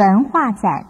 文化展。